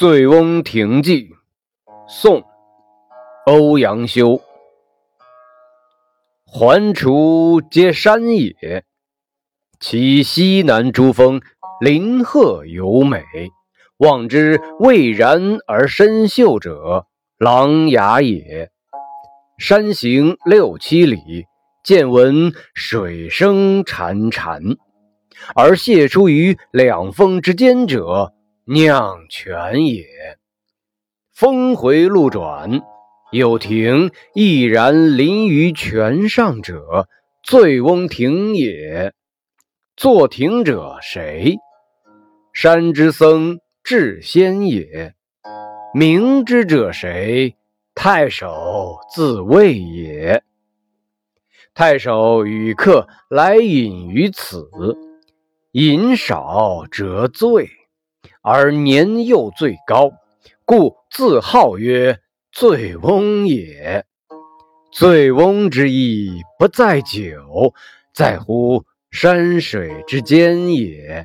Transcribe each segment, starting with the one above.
醉翁亭记，宋·欧阳修。环滁皆山也，其西南诸峰，林壑尤美。望之蔚然而深秀者，琅琊也。山行六七里，见闻水声潺潺，而泻出于两峰之间者，酿泉也。峰回路转。有亭翼然临于泉上者，醉翁亭也。作亭者谁？山之僧智仙也。名之者谁？太守自谓也。太守与客来饮于此，饮少辄醉，而年又最高，故自号曰。醉翁也，醉翁之意不在酒，在乎山水之间也。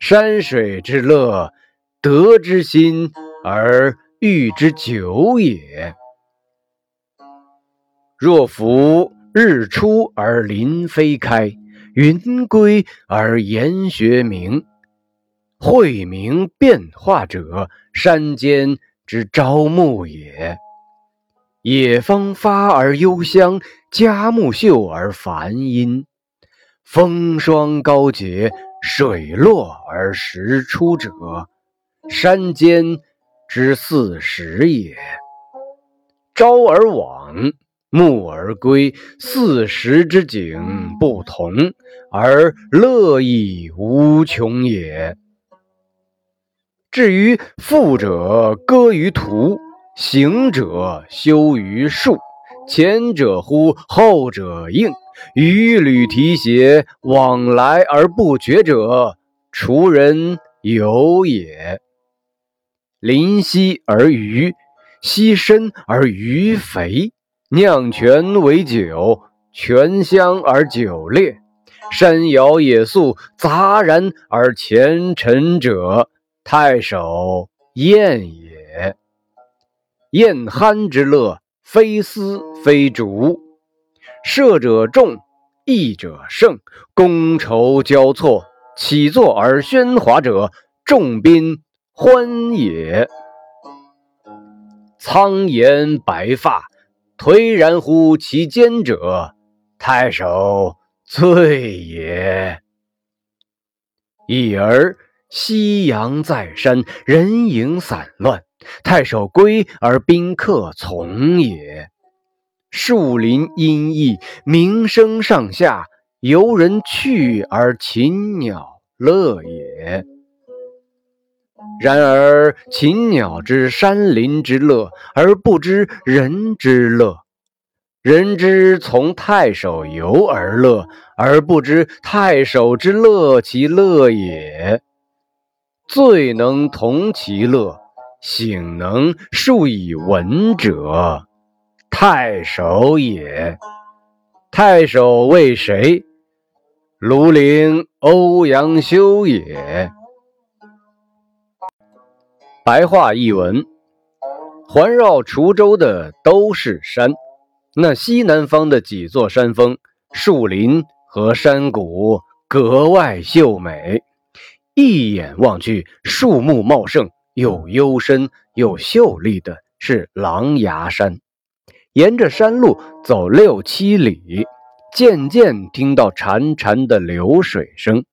山水之乐，得之心而寓之酒也。若夫日出而林霏开，云归而岩穴明，晦明变化者，山间。之朝暮也，野芳发而幽香，佳木秀而繁阴，风霜高洁，水落而石出者，山间之四时也。朝而往，暮而归，四时之景不同，而乐亦无穷也。至于富者歌于途，行者休于树，前者呼，后者应，与履提携，往来而不绝者，滁人游也。临溪而渔，溪深而鱼肥，酿泉为酒，泉香而酒冽，山摇野肃，杂然而前陈者。太守宴也，宴酣之乐，非丝非竹。射者众，弈者胜，觥筹交错，起坐而喧哗者，众宾欢也。苍颜白发，颓然乎其间者，太守醉也。已而。夕阳在山，人影散乱。太守归而宾客从也。树林阴翳，鸣声上下，游人去而禽鸟乐也。然而禽鸟知山林之乐，而不知人之乐；人之从太守游而乐，而不知太守之乐其乐也。醉能同其乐，醒能述以文者，太守也。太守为谁？庐陵欧阳修也。白话译文：环绕滁州的都是山，那西南方的几座山峰、树林和山谷格外秀美。一眼望去，树木茂盛，又幽深又秀丽的是狼牙山。沿着山路走六七里，渐渐听到潺潺的流水声，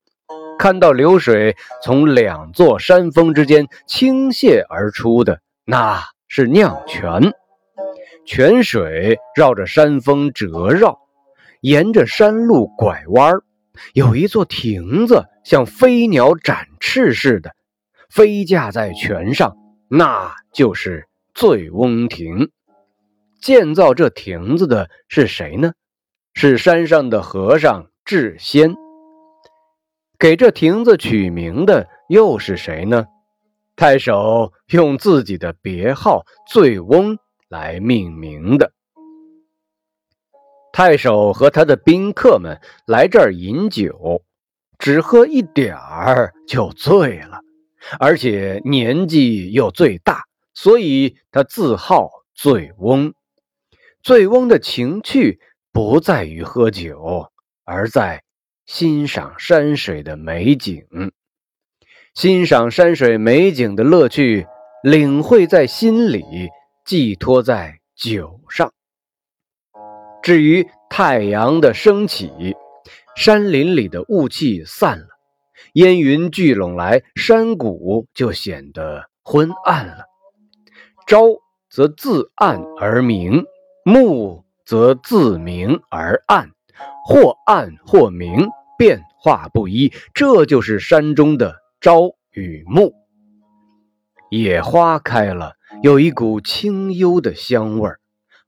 看到流水从两座山峰之间倾泻而出的，那是酿泉。泉水绕着山峰折绕，沿着山路拐弯儿。有一座亭子，像飞鸟展翅似的飞架在泉上，那就是醉翁亭。建造这亭子的是谁呢？是山上的和尚智仙。给这亭子取名的又是谁呢？太守用自己的别号“醉翁”来命名的。太守和他的宾客们来这儿饮酒，只喝一点儿就醉了。而且年纪又最大，所以他自号醉翁。醉翁的情趣不在于喝酒，而在欣赏山水的美景。欣赏山水美景的乐趣，领会在心里，寄托在酒上。至于太阳的升起，山林里的雾气散了，烟云聚拢来，山谷就显得昏暗了。朝则自暗而明，暮则自明而暗，或暗或明，变化不一。这就是山中的朝与暮。野花开了，有一股清幽的香味儿。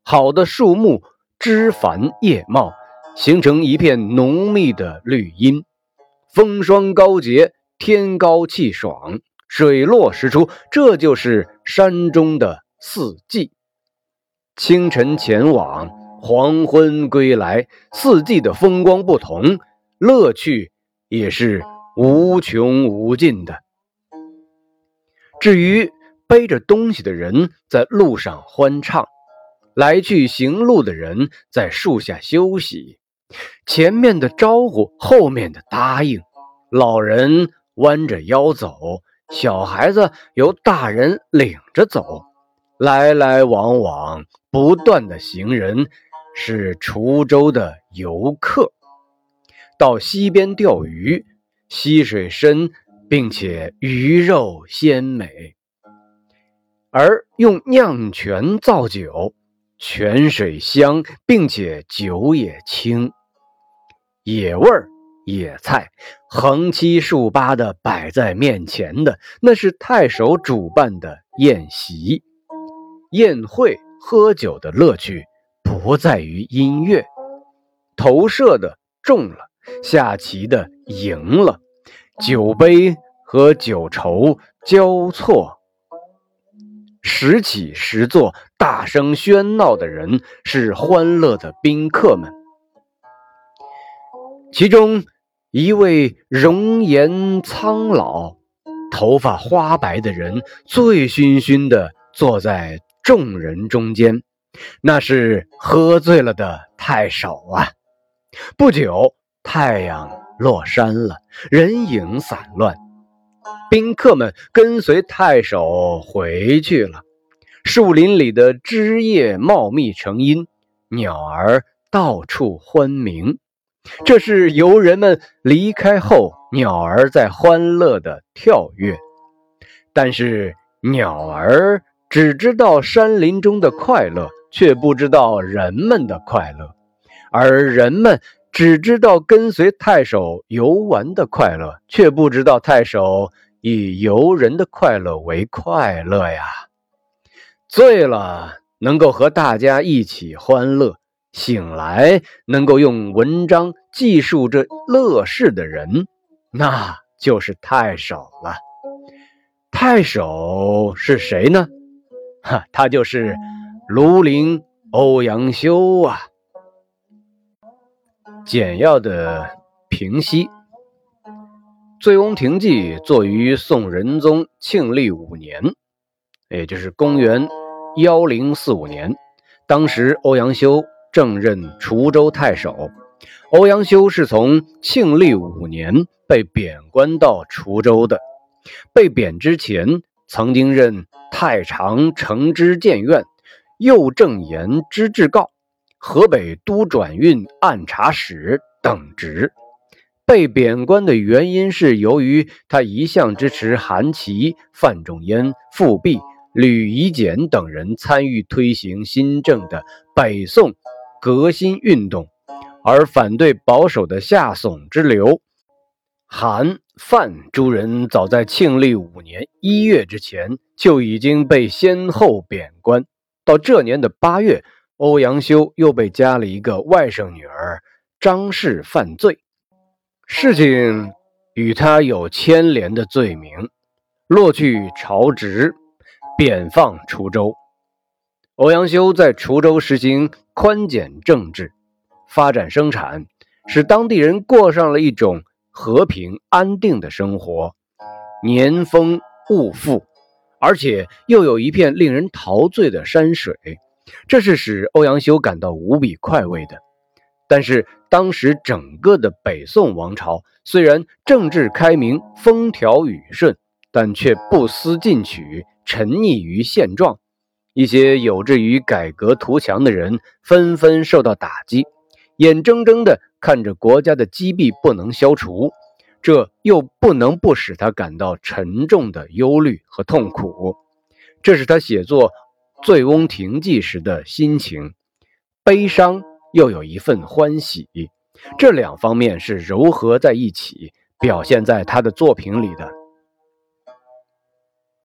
好的树木。枝繁叶茂，形成一片浓密的绿荫，风霜高洁，天高气爽，水落石出，这就是山中的四季。清晨前往，黄昏归来，四季的风光不同，乐趣也是无穷无尽的。至于背着东西的人在路上欢唱。来去行路的人在树下休息，前面的招呼，后面的答应。老人弯着腰走，小孩子由大人领着走，来来往往不断的行人是滁州的游客。到溪边钓鱼，溪水深，并且鱼肉鲜美，而用酿泉造酒。泉水香，并且酒也清，野味儿、野菜横七竖八的摆在面前的，那是太守主办的宴席。宴会喝酒的乐趣不在于音乐，投射的中了，下棋的赢了，酒杯和酒筹交错。时起时坐，大声喧闹的人是欢乐的宾客们。其中一位容颜苍老、头发花白的人，醉醺醺的坐在众人中间，那是喝醉了的太守啊。不久，太阳落山了，人影散乱。宾客们跟随太守回去了。树林里的枝叶茂密成荫，鸟儿到处欢鸣。这是游人们离开后，鸟儿在欢乐的跳跃。但是鸟儿只知道山林中的快乐，却不知道人们的快乐；而人们只知道跟随太守游玩的快乐，却不知道太守。以游人的快乐为快乐呀，醉了能够和大家一起欢乐，醒来能够用文章记述这乐事的人，那就是太守了。太守是谁呢？哈，他就是庐陵欧阳修啊。简要的评析。《醉翁亭记》作于宋仁宗庆历五年，也就是公元幺零四五年。当时欧阳修正任滁州太守。欧阳修是从庆历五年被贬官到滁州的。被贬之前，曾经任太常承知谏院、右正言知制告、河北都转运按察使等职。被贬官的原因是由于他一向支持韩琦、范仲淹、富弼、吕夷简等人参与推行新政的北宋革新运动，而反对保守的夏宋之流。韩、范诸人早在庆历五年一月之前就已经被先后贬官，到这年的八月，欧阳修又被加了一个外甥女儿张氏犯罪。事情与他有牵连的罪名，落去朝职，贬放滁州。欧阳修在滁州实行宽简政治，发展生产，使当地人过上了一种和平安定的生活。年丰物富，而且又有一片令人陶醉的山水，这是使欧阳修感到无比快慰的。但是当时整个的北宋王朝虽然政治开明、风调雨顺，但却不思进取，沉溺于现状。一些有志于改革图强的人纷纷受到打击，眼睁睁地看着国家的积弊不能消除，这又不能不使他感到沉重的忧虑和痛苦。这是他写作《醉翁亭记》时的心情，悲伤又有一份欢喜，这两方面是糅合在一起，表现在他的作品里的。